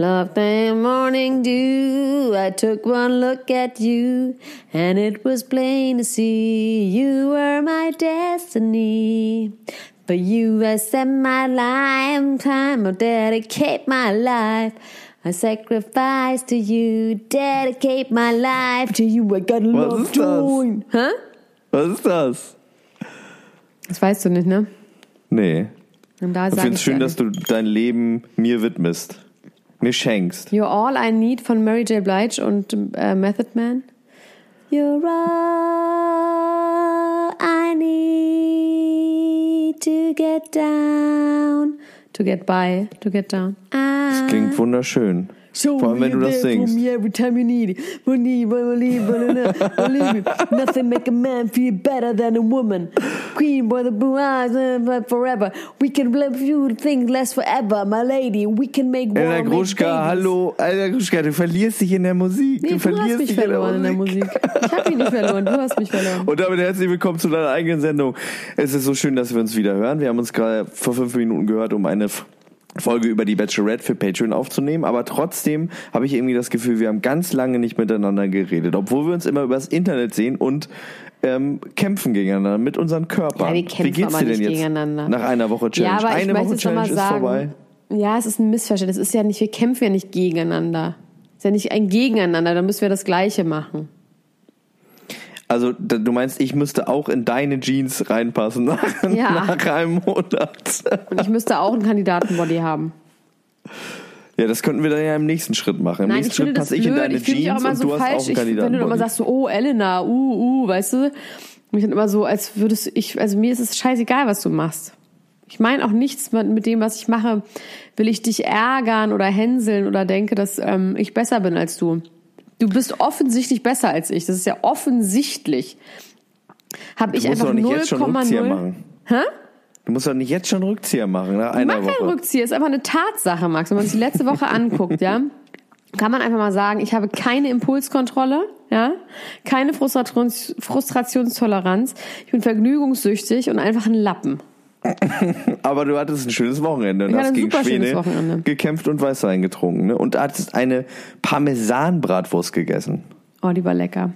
Love the morning dew. I took one look at you, and it was plain to see you were my destiny. For you, I set my lifetime, I dedicate my life. I sacrifice to you, dedicate my life to you. I got Was love ist das? Hä? Was ist das? Das weißt du nicht, ne? Nee. Und da Ich finde es schön, dass du dein Leben mir widmest. Mir schenkst. You're All I Need von Mary J. Blige und äh, Method Man. You're all I need to get down. To get by, to get down. Das klingt wunderschön. So Vor allem, wenn du das singst. Me every time you need it. Believe, believe it. Nothing make a man feel better than a woman. Queen boy, the blue eyes, uh, forever. We can live few things less forever, my lady. We can make war, Elena Gruschka, hallo. Elena Gruschka, du verlierst dich in der Musik. Nee, du du, verlierst hast mich dich verloren in der Musik. Ich habe mich nicht verloren, du hast mich verloren. Und damit herzlich willkommen zu deiner eigenen Sendung. Es ist so schön, dass wir uns wieder hören. Wir haben uns gerade vor fünf Minuten gehört, um eine Folge über die Bachelorette für Patreon aufzunehmen. Aber trotzdem habe ich irgendwie das Gefühl, wir haben ganz lange nicht miteinander geredet. Obwohl wir uns immer übers Internet sehen und ähm, kämpfen gegeneinander mit unseren Körpern. Ja, wir Wie kämpfen geht's aber dir denn nicht jetzt gegeneinander. nach einer Woche Challenge? Ja, aber ich Eine möchte Woche Challenge ist vorbei. sagen. Ja, es ist ein Missverständnis. Es ist ja nicht, wir kämpfen ja nicht gegeneinander. Es ist ja nicht ein Gegeneinander, dann müssen wir das Gleiche machen. Also du meinst, ich müsste auch in deine Jeans reinpassen nach, Ja. nach einem Monat. Und ich müsste auch einen Kandidatenbody haben. Ja, das könnten wir dann ja im nächsten Schritt machen. Im Nein, nächsten Schritt passe ich in deine Ich Jeans auch immer und so du hast auch falsch, einen ich, wenn du immer sagst so, oh, Elena, uh, uh, weißt du? Mich dann immer so, als würdest du, ich, also mir ist es scheißegal, was du machst. Ich meine auch nichts mit mit dem, was ich mache, will ich dich ärgern oder hänseln oder denke, dass ähm, ich besser bin als du. Du bist offensichtlich besser als ich. Das ist ja offensichtlich. Habe ich einfach doch nicht jetzt schon Rückzieher 0,0. machen. Hä? Du musst doch nicht jetzt schon Rückzieher machen nach einer Mach Woche. keinen Rückzieher, ist einfach eine Tatsache, Max. Wenn man sich die letzte Woche anguckt, ja, kann man einfach mal sagen, ich habe keine Impulskontrolle, ja, keine Frustrations Frustrationstoleranz, ich bin vergnügungssüchtig und einfach ein Lappen. Aber du hattest ein schönes Wochenende und hast gegen Schwede gekämpft und Weißwein getrunken. Ne? Und hattest eine Parmesan-Bratwurst gegessen. Oh, die war lecker.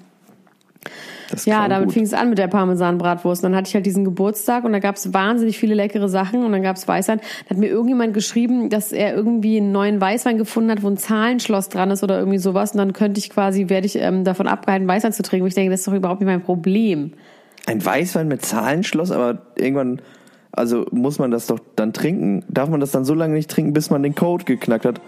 Ja, damit fing es an mit der Parmesan-Bratwurst. Dann hatte ich halt diesen Geburtstag und da gab es wahnsinnig viele leckere Sachen und dann gab es Weißwein. Da hat mir irgendjemand geschrieben, dass er irgendwie einen neuen Weißwein gefunden hat, wo ein Zahlenschloss dran ist oder irgendwie sowas. Und dann könnte ich quasi, werde ich ähm, davon abgehalten, Weißwein zu trinken. Und ich denke, das ist doch überhaupt nicht mein Problem. Ein Weißwein mit Zahlenschloss, aber irgendwann, also muss man das doch dann trinken. Darf man das dann so lange nicht trinken, bis man den Code geknackt hat?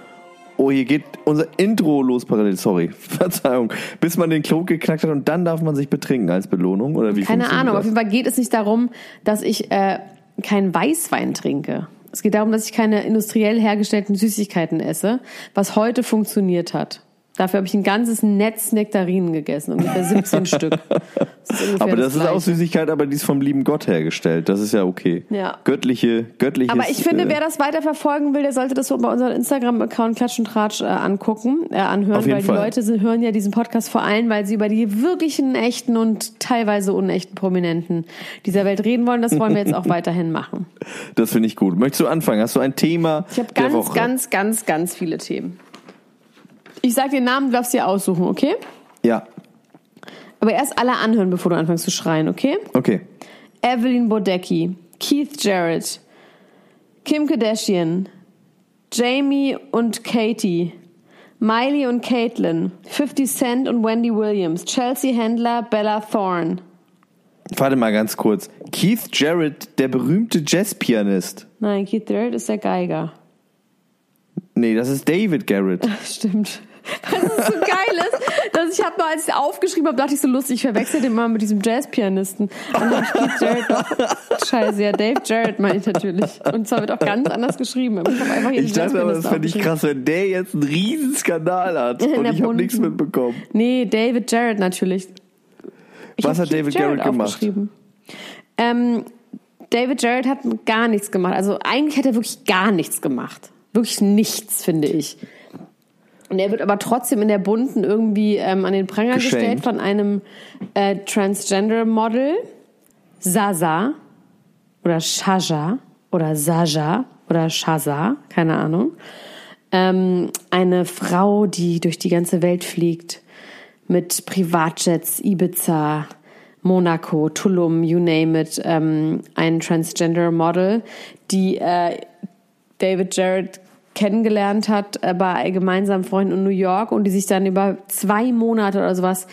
Oh, hier geht unser Intro los parallel. Sorry, Verzeihung. Bis man den Code geknackt hat und dann darf man sich betrinken als Belohnung? Oder wie Keine Ahnung. Auf das? jeden Fall geht es nicht darum, dass ich äh, keinen Weißwein trinke. Es geht darum, dass ich keine industriell hergestellten Süßigkeiten esse, was heute funktioniert hat. Dafür habe ich ein ganzes Netz Nektarinen gegessen, ungefähr 17 Stück. Das Aber das, ist auch. Süßigkeit, aber die ist vom lieben Gott hergestellt. Das ist ja okay. Ja. Göttliche, göttliches. Aber ich finde, äh, wer das weiterverfolgen will, der sollte das so bei unserem Instagram-Account Klatsch und Tratsch äh, angucken, äh, anhören, Auf jeden weil die Fall. Leute sind, hören ja diesen Podcast vor allem, weil sie über die wirklichen, echten und teilweise unechten Prominenten dieser Welt reden wollen. Das wollen wir jetzt auch weiterhin machen. Das finde ich gut. Möchtest du anfangen? Hast du ein Thema Ich habe ganz, ganz, ganz, ganz viele Themen. Ich sag den Namen, du darfst dir aussuchen, okay? Ja, Aber erst alle anhören, bevor du anfängst zu schreien, okay? okay. Evelyn Bodecki Keith Jarrett, Kim Kardashian, Jamie und Katie, Miley und Caitlin, 50 Cent und Wendy Williams, Chelsea Handler, Bella Thorne. Warte mal ganz kurz. Keith Jarrett, der berühmte Jazzpianist. Nein, Keith Jarrett ist der Geiger. Nee, das ist David Garrett. Stimmt. Was ist so geil ist, dass ich habe mal, als ich aufgeschrieben habe, dachte ich so lustig, ich verwechsel den mal mit diesem Jazzpianisten. Und dann Keith Jarrett doch. Scheiße, ja, Dave Jarrett meine ich natürlich. Und zwar wird auch ganz anders geschrieben. Ich einfach Ich dachte aber, das fände ich krass, wenn der jetzt einen Riesenskandal hat In und ich habe nichts mitbekommen. Nee, David Jarrett natürlich. Ich Was hat David Jarrett Jarrett gemacht? Ähm, David Jarrett hat gar nichts gemacht. Also eigentlich hat er wirklich gar nichts gemacht. Wirklich nichts, finde ich. Und er wird aber trotzdem in der Bunten irgendwie ähm, an den Pranger Geschämt. gestellt von einem äh, Transgender-Model, Sasa oder Shaja oder Saja oder Shaza, keine Ahnung. Ähm, eine Frau, die durch die ganze Welt fliegt mit Privatjets, Ibiza, Monaco, Tulum, you name it, ähm, ein Transgender-Model, die äh, David Jarrett kennengelernt hat äh, bei gemeinsamen Freunden in New York und die sich dann über zwei Monate oder sowas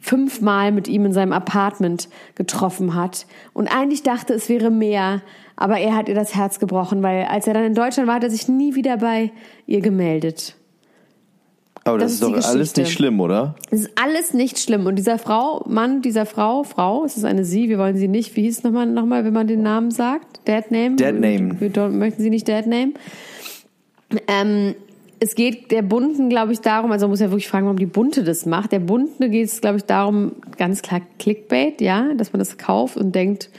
fünfmal mit ihm in seinem Apartment getroffen hat und eigentlich dachte, es wäre mehr, aber er hat ihr das Herz gebrochen, weil als er dann in Deutschland war, hat er sich nie wieder bei ihr gemeldet. Aber das, Das ist ist doch alles nicht schlimm, oder? Es ist alles nicht schlimm. Und dieser Frau, Mann, dieser Frau, Frau, es ist eine Sie, wir wollen sie nicht. Wie hieß es nochmal, nochmal, wenn man den Namen sagt? Dead Name? Dead Name. Wir don't, möchten sie nicht Dead Name? Ähm, es geht der Bunten, glaube ich, darum, also man muss ja wirklich fragen, warum die Bunte das macht. Der Bunten geht es, glaube ich, darum, ganz klar Clickbait, ja, dass man das kauft und denkt,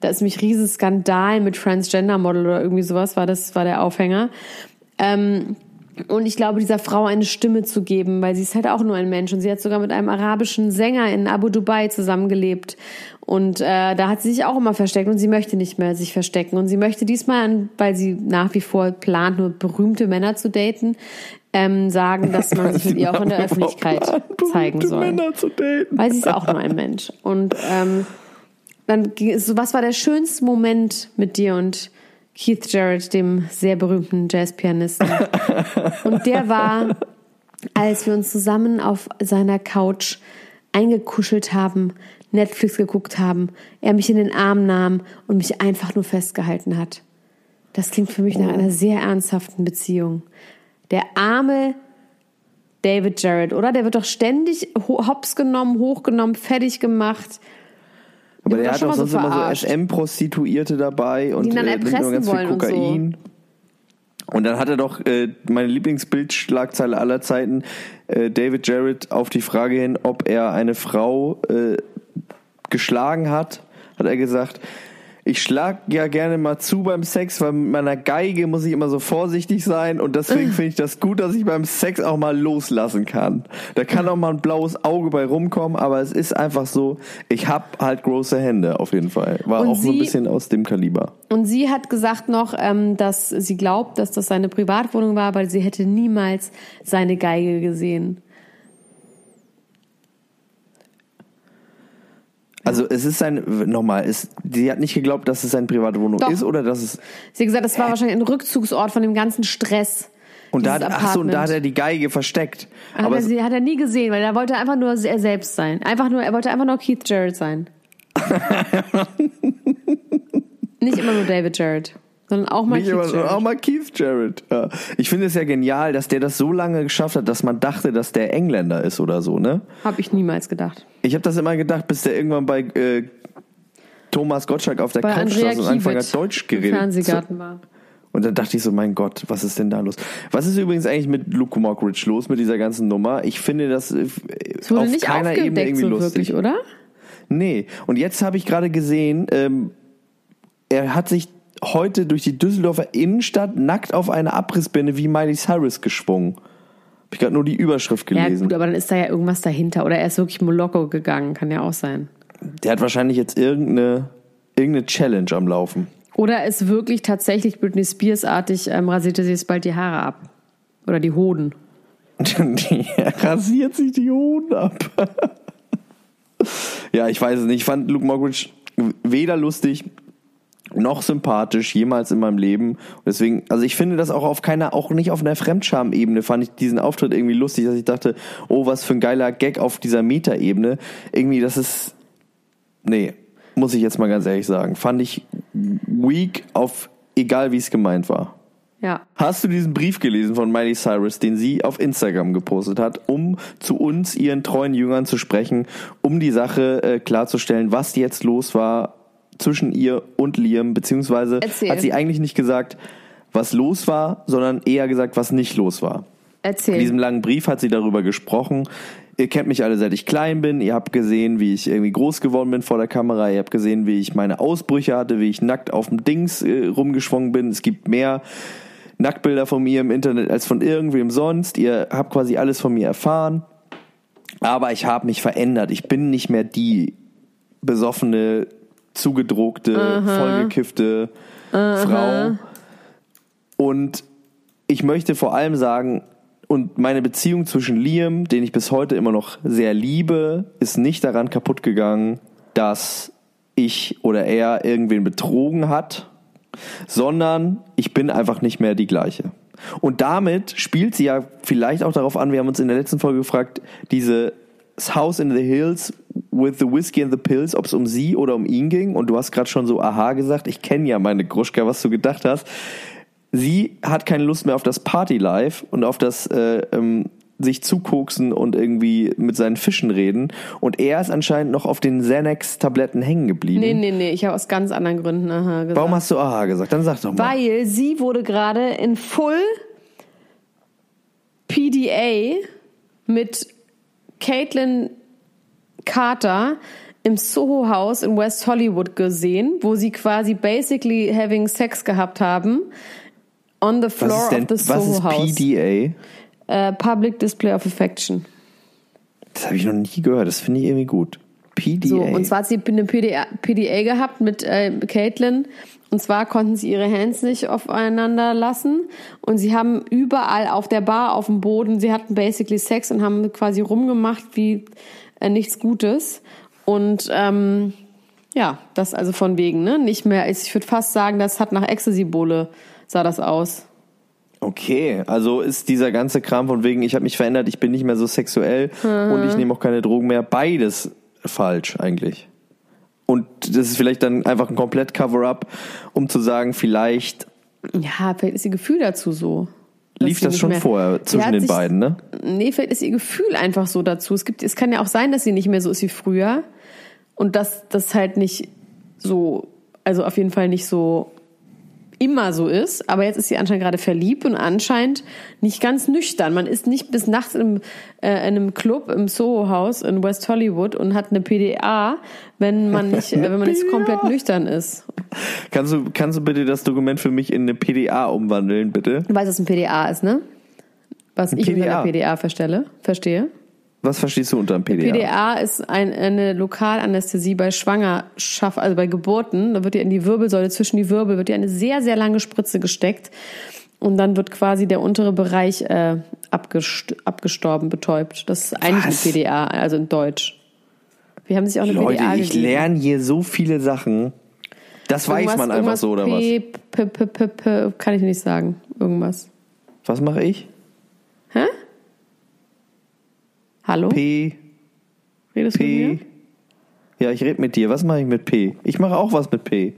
da ist nämlich riesen Skandal mit Transgender-Model oder irgendwie sowas, war das, war der Aufhänger. Ähm, und ich glaube, dieser Frau eine Stimme zu geben, weil sie ist halt auch nur ein Mensch und sie hat sogar mit einem arabischen Sänger in Abu Dubai zusammengelebt. Und äh, da hat sie sich auch immer versteckt und sie möchte nicht mehr sich verstecken. Und sie möchte diesmal, an, weil sie nach wie vor plant, nur berühmte Männer zu daten, ähm, sagen, dass man sich mit ihr auch in der Öffentlichkeit zeigen Berühmte soll. Männer zu daten. Weil sie ist auch nur ein Mensch. Und ähm, dann ging es so, was war der schönste Moment mit dir und Keith Jarrett, dem sehr berühmten Jazzpianisten? und der war, als wir uns zusammen auf seiner Couch eingekuschelt haben, Netflix geguckt haben, er mich in den Arm nahm und mich einfach nur festgehalten hat. Das klingt für mich nach einer sehr ernsthaften Beziehung. Der arme David Jarrett, oder? Der wird doch ständig ho- hops genommen, hochgenommen, fertig gemacht. Aber der hat auch mal so sonst immer so. SM-Prostituierte dabei und ihn dann äh, erpressen ganz viel wollen und so. Kokain. Und dann hat er doch äh, meine Lieblingsbildschlagzeile aller Zeiten, äh, David Jarrett auf die Frage hin, ob er eine Frau äh, geschlagen hat, hat er gesagt, ich schlag ja gerne mal zu beim Sex, weil mit meiner Geige muss ich immer so vorsichtig sein und deswegen finde ich das gut, dass ich beim Sex auch mal loslassen kann. Da kann auch mal ein blaues Auge bei rumkommen, aber es ist einfach so, ich hab halt große Hände auf jeden Fall. War Und auch so ein sie- bisschen aus dem Kaliber. Und sie hat gesagt noch, ähm, dass sie glaubt, dass das seine Privatwohnung war, weil sie hätte niemals seine Geige gesehen. Also es ist ein, nochmal, es, sie hat nicht geglaubt, dass es seine private Wohnung Doch. ist oder dass es, Sie hat gesagt, das war wahrscheinlich ein Rückzugsort von dem ganzen Stress. und da, hat, ach so, und da hat er die Geige versteckt. Hat Aber er, sie hat er nie gesehen, weil er wollte einfach nur er selbst sein. Einfach nur, er wollte einfach nur Keith Jarrett sein. Nicht immer nur David Jarrett, sondern auch mal Keith Jarrett. auch mal Keith Jarrett. Ja. Ich finde es ja genial, dass der das so lange geschafft hat, dass man dachte, dass der Engländer ist oder so, ne? Habe ich niemals gedacht. Ich habe das immer gedacht, bis der irgendwann bei äh, Thomas Gottschalk auf der Bei Couch saß und angefangen Kiewit hat, Deutsch im geredet. Fernsehgarten war. Und dann dachte ich so, mein Gott, was ist denn da los? Was ist übrigens eigentlich mit Luke Mockridge los, mit dieser ganzen Nummer? Ich finde das äh, Es wurde auf nicht keiner Ebene irgendwie so lustig. wirklich, oder? Nee. Und jetzt habe ich gerade gesehen, ähm, er hat sich heute durch die Düsseldorfer Innenstadt nackt auf eine Abrissbirne wie Miley Cyrus geschwungen. Hab ich gerade nur die Überschrift Ja gelesen. gut, aber dann ist da ja irgendwas dahinter. Oder er ist wirklich Moloko gegangen, kann ja auch sein. Der hat wahrscheinlich jetzt irgendeine, irgendeine Challenge am Laufen. Oder ist wirklich tatsächlich Britney Spears-artig, ähm, rasierte sie jetzt bald die Haare ab. Oder die Hoden. Die rasiert sich die Hoden ab. ja, ich weiß es nicht. Ich fand Luke Mockridge weder lustig noch sympathisch jemals in meinem Leben. Und deswegen, also ich finde das auch auf keiner, auch nicht auf einer Fremdscham-Ebene fand ich diesen Auftritt irgendwie lustig, dass ich dachte, oh, was für ein geiler Gag auf dieser Meta-Ebene. Irgendwie, das ist, nee, muss ich jetzt mal ganz ehrlich sagen, fand ich weak auf, egal wie es gemeint war. Ja. Hast du diesen Brief gelesen von Miley Cyrus, den sie auf Instagram gepostet hat, um zu uns, ihren treuen Jüngern, zu sprechen, um die Sache äh, klarzustellen, was jetzt los war zwischen ihr und Liam, beziehungsweise Erzähl. hat sie eigentlich nicht gesagt, was los war, sondern eher gesagt, was nicht los war. Erzähl. In diesem langen Brief hat sie darüber gesprochen. Ihr kennt mich alle, seit ich klein bin. Ihr habt gesehen, wie ich irgendwie groß geworden bin vor der Kamera. Ihr habt gesehen, wie ich meine Ausbrüche hatte, wie ich nackt auf dem Dings äh, rumgeschwungen bin. Es gibt mehr Nacktbilder von mir im Internet als von irgendwem sonst. Ihr habt quasi alles von mir erfahren. Aber ich habe mich verändert. Ich bin nicht mehr die besoffene, zugedruckte, vollgekiffte Frau. Und ich möchte vor allem sagen, und meine Beziehung zwischen Liam, den ich bis heute immer noch sehr liebe, ist nicht daran kaputt gegangen, dass ich oder er irgendwen betrogen hat, sondern ich bin einfach nicht mehr die gleiche. Und damit spielt sie ja vielleicht auch darauf an, wir haben uns in der letzten Folge gefragt, diese House in the Hills with the Whiskey and the Pills, ob es um sie oder um ihn ging. Und du hast gerade schon so aha gesagt, ich kenne ja meine Gruschka, was du gedacht hast. Sie hat keine Lust mehr auf das Party-Life und auf das äh, ähm, sich zukoksen und irgendwie mit seinen Fischen reden. Und er ist anscheinend noch auf den Xanax-Tabletten hängen geblieben. nee, nee, nee, ich habe aus ganz anderen Gründen aha gesagt. Warum hast du aha gesagt? Dann sag doch mal. Weil sie wurde gerade in Full PDA mit Caitlin Carter im Soho House in West Hollywood gesehen, wo sie quasi basically having Sex gehabt haben on the was floor ist denn, of the was Soho ist House. PDA? Äh, Public Display of Affection. Das habe ich noch nie gehört. Das finde ich irgendwie gut. PDA. So, und zwar hat sie eine PDA, PDA gehabt mit äh, Caitlin. Und zwar konnten sie ihre Hands nicht aufeinander lassen. Und sie haben überall auf der Bar, auf dem Boden, sie hatten basically Sex und haben quasi rumgemacht wie äh, nichts Gutes. Und ähm, ja, das also von wegen, ne? Nicht mehr, ich würde fast sagen, das hat nach Ecstasy-Bowle sah das aus. Okay, also ist dieser ganze Kram von wegen, ich habe mich verändert, ich bin nicht mehr so sexuell Mhm. und ich nehme auch keine Drogen mehr, beides falsch eigentlich. Und das ist vielleicht dann einfach ein komplett Cover-up, um zu sagen, vielleicht Ja, vielleicht ist ihr Gefühl dazu so. lief das schon mehr- vorher zwischen den sich- beiden, ne? Nee, vielleicht ist ihr Gefühl einfach so dazu. Es gibt, es kann ja auch sein, dass sie nicht mehr so ist wie früher. Und dass das halt nicht so, also auf jeden Fall nicht so immer so ist. Aber jetzt ist sie anscheinend gerade verliebt und anscheinend nicht ganz nüchtern. Man ist nicht bis nachts in einem, äh, in einem Club im Soho-Haus in West Hollywood und hat eine PDA, wenn man nicht, äh, wenn man nicht komplett nüchtern ist. Kannst du, kannst du bitte das Dokument für mich in eine PDA umwandeln, bitte? Du weißt, was ein PDA ist, ne? Was ich unter PDA. einer PDA verstelle, verstehe. Was verstehst du unter einem PDA? PDA ist ein, eine Lokalanästhesie bei Schwangerschaft, also bei Geburten. Da wird ja in die Wirbelsäule, zwischen die Wirbel, wird ja eine sehr, sehr lange Spritze gesteckt. Und dann wird quasi der untere Bereich äh, abgest abgestorben, betäubt. Das ist eigentlich Was? eine PDA, also in Deutsch. Wir haben sich auch eine Leute, PDA ich gegeben. lerne hier so viele Sachen. Das weiß Irgendwas- man einfach so, oder was? P, P, P, P, P, kann ich nicht sagen. Irgendwas. Was mache ich? Hä? Hallo? P, Redest du mit P. mir? Ja, ich rede mit dir. Was mache ich mit P? Ich mache auch was mit P.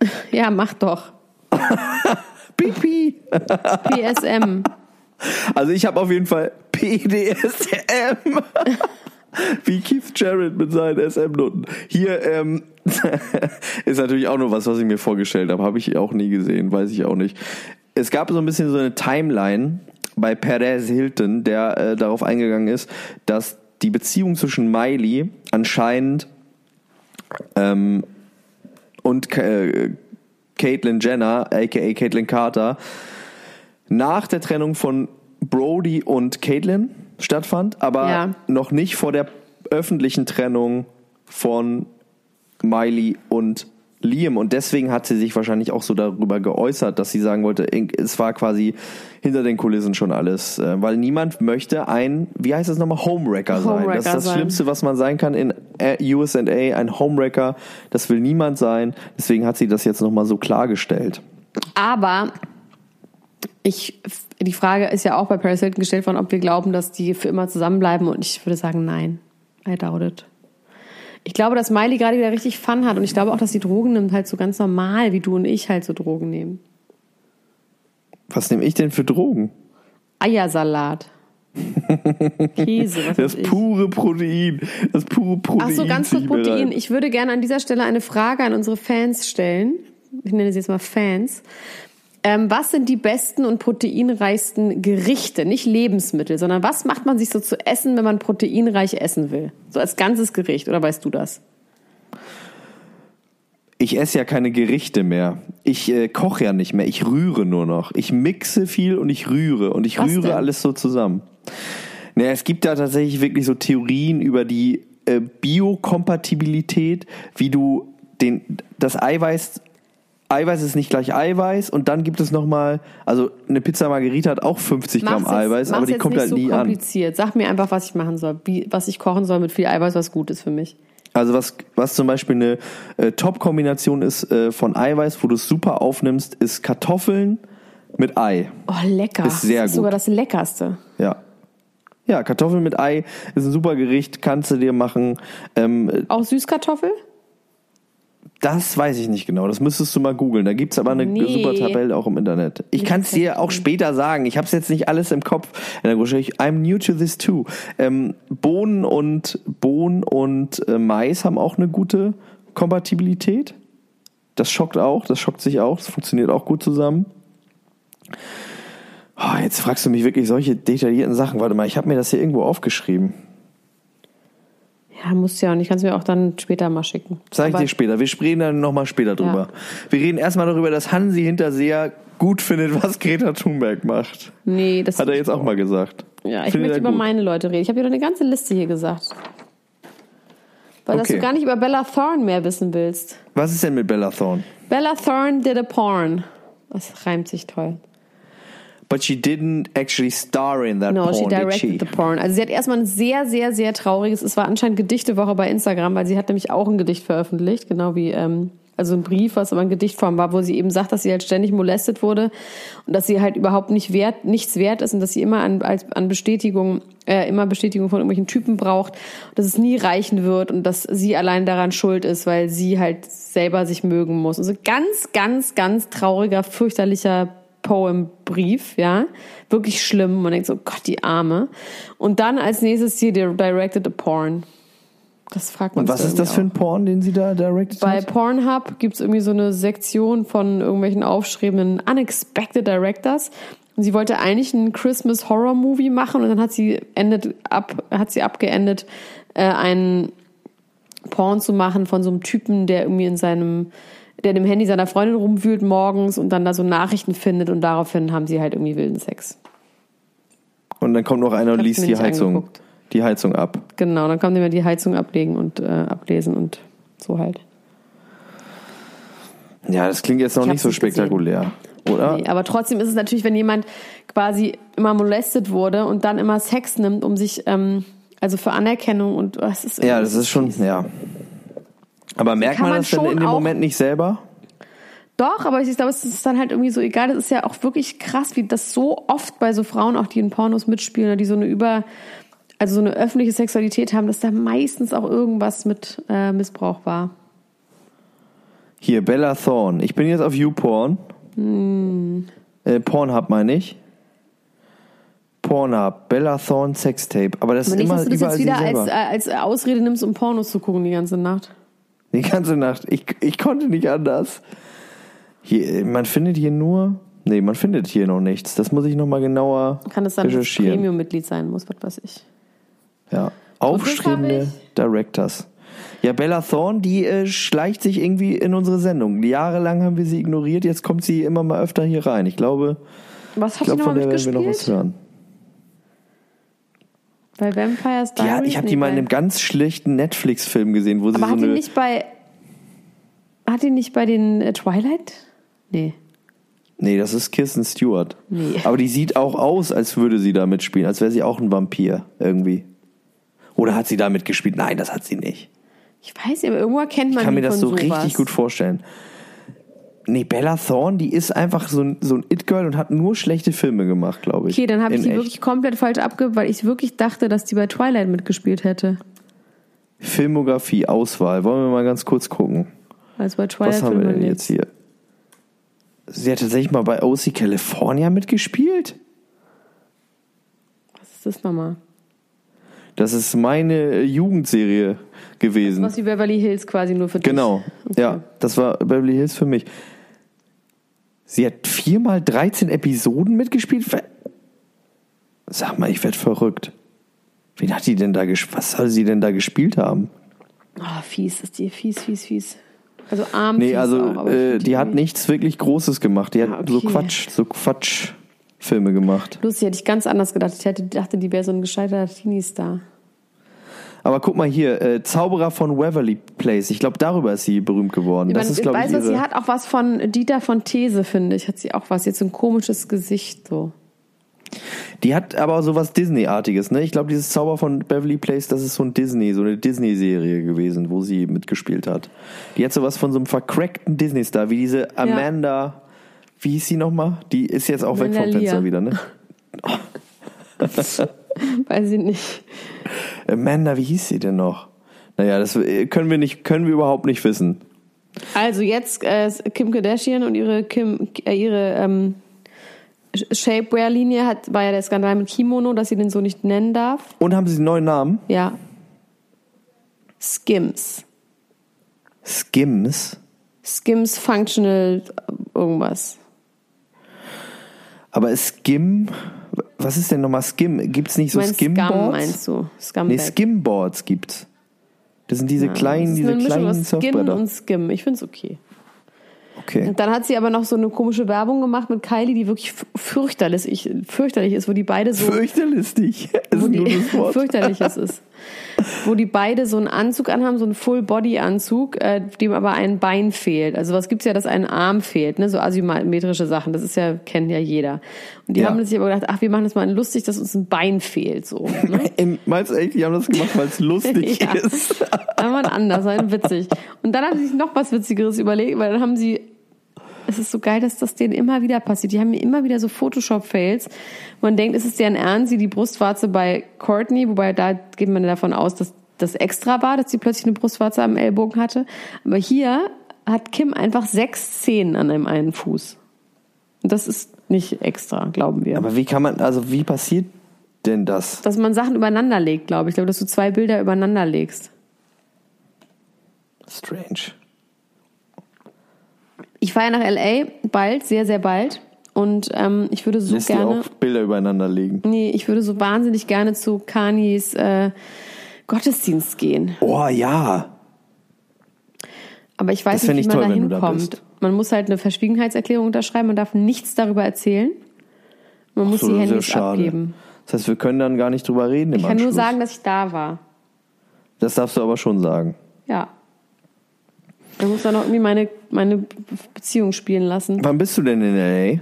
Ja, mach doch. Pipi. PSM. Also ich habe auf jeden Fall PDSM. Wie Keith Jarrett mit seinen SM-Noten. Hier ähm, ist natürlich auch nur was, was ich mir vorgestellt habe. Habe ich auch nie gesehen, weiß ich auch nicht. Es gab so ein bisschen so eine Timeline bei Perez Hilton, der äh, darauf eingegangen ist, dass die Beziehung zwischen Miley anscheinend ähm, und äh, Caitlyn Jenner, aka Caitlyn Carter, nach der Trennung von Brody und Caitlyn stattfand, aber Ja. noch nicht vor der öffentlichen Trennung von Miley und Liam und deswegen hat sie sich wahrscheinlich auch so darüber geäußert, dass sie sagen wollte, es war quasi hinter den Kulissen schon alles, äh, weil niemand möchte ein, wie heißt es nochmal, Homewrecker sein. Homewrecker das ist das sein. Schlimmste, was man sein kann in äh, USA, ein Homewrecker. Das will niemand sein. Deswegen hat sie das jetzt nochmal so klargestellt. Aber ich, die Frage ist ja auch bei Paris Hilton gestellt worden, ob wir glauben, dass die für immer zusammenbleiben. Und ich würde sagen, nein. I doubt it. Ich glaube, dass Miley gerade wieder richtig Fun hat. Und ich glaube auch, dass die Drogen nimmt halt so ganz normal, wie du und ich halt so Drogen nehmen. Was nehme ich denn für Drogen? Eiersalat. Käse, Das pure Protein. Das pure Protein. Ach so, ganz kurz Protein. Ich würde gerne an dieser Stelle eine Frage an unsere Fans stellen. Ich nenne sie jetzt mal Fans. Ähm, was sind die besten und proteinreichsten Gerichte? Nicht Lebensmittel, sondern was macht man sich so zu essen, wenn man proteinreich essen will? So als ganzes Gericht, oder weißt du das? Ich esse ja keine Gerichte mehr. Ich äh, koche ja nicht mehr. Ich rühre nur noch. Ich mixe viel und ich rühre. Und ich Was rühre denn? alles so zusammen. Naja, es gibt da tatsächlich wirklich so Theorien über die äh, Biokompatibilität, wie du den, das Eiweiß, Eiweiß ist nicht gleich Eiweiß und dann gibt es nochmal, also eine Pizza Margherita hat auch 50 Gramm Mach's jetzt- Eiweiß, aber die kommt halt so nie an. kompliziert. Sag mir einfach, was ich machen soll, wie, was ich kochen soll mit viel Eiweiß, was gut ist für mich. Also was, was zum Beispiel eine äh, Top-Kombination ist äh, von Eiweiß, wo du es super aufnimmst, ist Kartoffeln mit Ei. Oh, lecker. Ist sehr das ist sogar gut. das Leckerste. Ja. Ja, Kartoffeln mit Ei ist ein super Gericht, kannst du dir machen. Ähm, Auch Süßkartoffel? Das weiß ich nicht genau, das müsstest du mal googeln. Da gibt's aber eine Nee. super Tabelle auch im Internet. Ich kann es dir auch später sagen. Ich habe es jetzt nicht alles im Kopf. I'm new to this too. Ähm, Bohnen und Bohnen und äh, Mais haben auch eine gute Kompatibilität. Das schockt auch, das schockt sich auch, das funktioniert auch gut zusammen. Oh, jetzt fragst du mich wirklich solche detaillierten Sachen. Warte mal, ich habe mir das hier irgendwo aufgeschrieben. Ja, musst du ja auch nicht. Kannst du mir auch dann später mal schicken. Zeig ich dir später. Wir reden dann nochmal später drüber. Wir reden erstmal darüber, dass Hansi Hinterseher gut findet, was Greta Thunberg macht. Nee, das Hat er jetzt auch mal gesagt. Ja, ich Findet möchte er über gut. meine Leute reden. Ich habe dir doch eine ganze Liste hier gesagt. Weil dass Okay. du gar nicht über Bella Thorne mehr wissen willst. Was ist denn mit Bella Thorne? Bella Thorne did a porn. Das reimt sich toll. But she didn't actually star in that No, porn, she directed she? the porn. Also sie hat erstmal ein sehr, sehr, sehr trauriges, es war anscheinend Gedichtewoche bei Instagram, weil sie hat nämlich auch ein Gedicht veröffentlicht, genau wie, ähm, also ein Brief, was aber in Gedichtform war, wo sie eben sagt, dass sie halt ständig molestet wurde und dass sie halt überhaupt nicht wert, nichts wert ist und dass sie immer an, als, an Bestätigung, äh, immer Bestätigung von irgendwelchen Typen braucht, dass es nie reichen wird und dass sie allein daran schuld ist, weil sie halt selber sich mögen muss. Also ganz, ganz, ganz trauriger, fürchterlicher Poem-Brief, ja. Wirklich schlimm. Man denkt so, Gott, die Arme. Und dann als nächstes hier directed a porn. Das fragt man Und was ist das für ein Porn, den sie da directed. Bei hat? Pornhub gibt's irgendwie so eine Sektion von irgendwelchen aufstrebenden Unexpected Directors. Und sie wollte eigentlich einen Christmas Horror Movie machen und dann hat sie endet ab, hat sie abgeendet, äh, einen Porn zu machen von so einem Typen, der irgendwie in seinem, der dem Handy seiner Freundin rumwühlt morgens und dann da so Nachrichten findet und daraufhin haben sie halt irgendwie wilden Sex. Und dann kommt noch einer und liest die Heizung, angeguckt. die Heizung ab. Genau, dann die mir die Heizung ablegen und äh, ablesen und so halt. Ja, das klingt jetzt noch Ich nicht so nicht gesehen. spektakulär, oder? Nee, aber trotzdem ist es natürlich, wenn jemand quasi immer molestet wurde und dann immer Sex nimmt, um sich, ähm, also für Anerkennung und oh, es ist Ja, das ist schon, ja. Aber merkt man man das denn schon in dem Moment nicht selber? Doch, aber ich glaube, es ist dann halt irgendwie so egal. Das ist ja auch wirklich krass, wie das so oft bei so Frauen, auch die in Pornos mitspielen, oder die so eine über, also so eine öffentliche Sexualität haben, dass da meistens auch irgendwas mit äh, Missbrauch war. Hier, Bella Thorne. Ich bin jetzt auf YouPorn. Hm. Äh, Pornhub meine ich. Pornhub, Bella Thorne Sextape. Aber das Aber ist nicht, immer dass du das überall jetzt wieder als, äh, als Ausrede nimmst, um Pornos zu gucken die ganze Nacht. Die ganze Nacht. Ich, ich konnte nicht anders. Hier, man findet hier nur. Nee, man findet hier noch nichts. Das muss ich nochmal genauer Kann es dann recherchieren. Premium-Mitglied sein muss, was weiß ich. Ja. Aufstrebende Directors. Ja, Bella Thorne, die äh, schleicht sich irgendwie in unsere Sendung. Jahrelang haben wir sie ignoriert, jetzt kommt sie immer mal öfter hier rein. Ich glaube, Was ich hat die glaube von der werden wir noch was hören. Bei Vampires Ja, Diaries? ich habe die mal in einem ganz schlechten Netflix-Film gesehen, wo sie Aber so hat die eine. nicht bei. hat die nicht bei den äh, Twilight? Nee. Nee, das ist Kirsten Stewart. Nee. Aber die sieht auch aus, als würde sie da mitspielen, als wäre sie auch ein Vampir irgendwie. Oder hat sie da mitgespielt? Nein, das hat sie nicht. Ich weiß aber irgendwo erkennt man Ich kann die mir das so richtig gut vorstellen. Nee, Bella Thorne, die ist einfach so ein, so ein It-Girl und hat nur schlechte Filme gemacht, glaube ich. Okay, dann habe ich echt. wirklich komplett falsch abge, weil ich wirklich dachte, dass die bei Twilight mitgespielt hätte. Filmografie, Auswahl. Wollen wir mal ganz kurz gucken. Also bei Twilight Was haben wir denn jetzt hier? Sie hat tatsächlich mal bei OC California mitgespielt. Was ist das nochmal? Das ist meine äh, Jugendserie gewesen. Was wie Beverly Hills quasi nur für dich. Genau. Okay. Ja, das war Beverly Hills für mich. Sie hat viermal 13 Episoden mitgespielt. Sag mal, ich werd verrückt. Wen hat die denn da? Was soll sie denn da gespielt haben? Oh, fies ist die, fies, fies, fies. Also arm Nee, also auch, äh, die hat nichts wirklich Großes gemacht. Die hat Ah, so okay. Quatsch, so Quatsch-Filme gemacht. Lustig, hätte ich ganz anders gedacht. Ich hätte, dachte, die wäre so ein gescheiterter Teenie-Star. Aber guck mal hier, äh, Zauberer von Waverly Place. Ich glaube, darüber ist sie berühmt geworden. Das Man ist, glaube ich, weiß, was, ihre... sie hat auch was von Dieter von These, finde ich. Hat sie auch was. Jetzt so ein komisches Gesicht so. Die hat aber so was Disney-artiges, ne? Ich glaube, dieses Zauber von Beverly Place, das ist so ein Disney, so eine Disney-Serie gewesen, wo sie mitgespielt hat. Die hat sowas von so einem vercrackten Disney-Star, wie diese Amanda, wie hieß sie nochmal? Die ist jetzt auch weg Amanda vom Fenster wieder, ne? Weiß ich nicht. Amanda, wie hieß sie denn noch? Naja, das äh, können wir nicht, können wir überhaupt nicht wissen. Also jetzt äh, Kim Kardashian und ihre Kim, äh, ihre ähm, Shapewear-Linie hat war ja der Skandal mit Kimono, dass sie den so nicht nennen darf. Und haben sie einen neuen Namen? Ja. Skims. Skims. Skims Functional irgendwas. Aber Skim, was ist denn nochmal Skim? Gibt's nicht so Skimboards? Scum meinst du? Scumbag. Nee, Skimboards gibt's. Das sind diese Das kleinen, ist diese kleinen Skin und Skim. Ich find's okay. Okay. Und dann hat sie aber noch so eine komische Werbung gemacht mit Kylie, die wirklich fürchterlich, ich, fürchterlich ist, wo die beide so Fürchterlistig. Das wo ist die, fürchterlich es ist. Wo die beide so einen Anzug anhaben, so einen Full-Body-Anzug, äh, dem aber ein Bein fehlt. Also was gibt's ja, dass ein Arm fehlt, ne? So asymmetrische Sachen. Das ist ja, kennt ja jeder. Und die Ja. haben sich aber gedacht, ach, wir machen das mal lustig, dass uns ein Bein fehlt, so. Ne? Meinst du echt, die haben das gemacht, weil es lustig Ja. ist? Dann war anders, war witzig. Und dann haben sie sich noch was Witzigeres überlegt, weil dann haben sie, es ist so geil, dass das denen immer wieder passiert. Die haben immer wieder so Photoshop-Fails. Man denkt, es ist deren Ernst, sie die Brustwarze bei Courtney, wobei da geht man davon aus, dass das extra war, dass sie plötzlich eine Brustwarze am Ellbogen hatte. Aber hier hat Kim einfach sechs Zehen an einem einen Fuß. Und das ist nicht extra, glauben wir. Aber wie kann man, also wie passiert denn das? dass man Sachen übereinander legt, glaube ich. Ich glaube, dass du zwei Bilder übereinander legst. Strange. Ich fahre nach LA bald, sehr, sehr bald. Und ähm, ich würde so Lässt dir gerne. auch Bilder übereinander legen. Nee, ich würde so wahnsinnig gerne zu Kanis äh, Gottesdienst gehen. Oh ja. Aber ich weiß Das nicht, wie man toll, da wenn du da hinkommt. Man muss halt eine Verschwiegenheitserklärung unterschreiben, man darf nichts darüber erzählen. Man muss So, die ja Handys schade. abgeben. Das heißt, wir können dann gar nicht drüber reden im Ich kann nur Anschluss. sagen, dass ich da war. Das darfst du aber schon sagen. Ja. Ich muss dann noch irgendwie meine, meine Beziehung spielen lassen. Wann bist du denn in L.A.?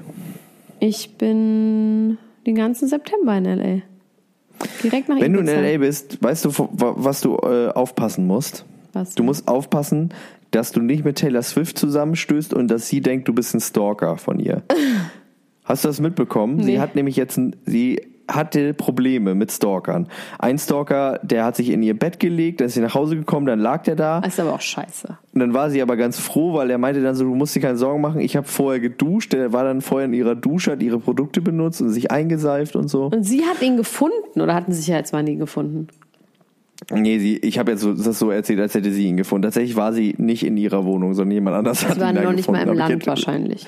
Ich bin den ganzen September in LA. Direkt nach Wenn du in Ibiza. L.A. bist, weißt du, wa- was du äh, aufpassen musst? Was? Du musst aufpassen, dass du nicht mit Taylor Swift zusammenstößt und dass sie denkt, du bist ein Stalker von ihr. Hast du das mitbekommen? Sie Nee. hat nämlich jetzt, ein, sie hatte Probleme mit Stalkern. Ein Stalker, der hat sich in ihr Bett gelegt, dann ist sie nach Hause gekommen, dann lag der da. Das ist aber auch scheiße. Und dann war sie aber ganz froh, weil er meinte dann so, du musst dir keine Sorgen machen, ich habe vorher geduscht. Der war dann vorher in ihrer Dusche, hat ihre Produkte benutzt und sich eingeseift und so. Und sie hat ihn gefunden oder hatten Sicherheitsmann ihn gefunden? Nee, sie, ich habe jetzt so, das so erzählt, als hätte sie ihn gefunden. Tatsächlich war sie nicht in ihrer Wohnung, sondern jemand anders hat Sie waren ihn da noch nicht mal gefunden. im Land hätte- wahrscheinlich.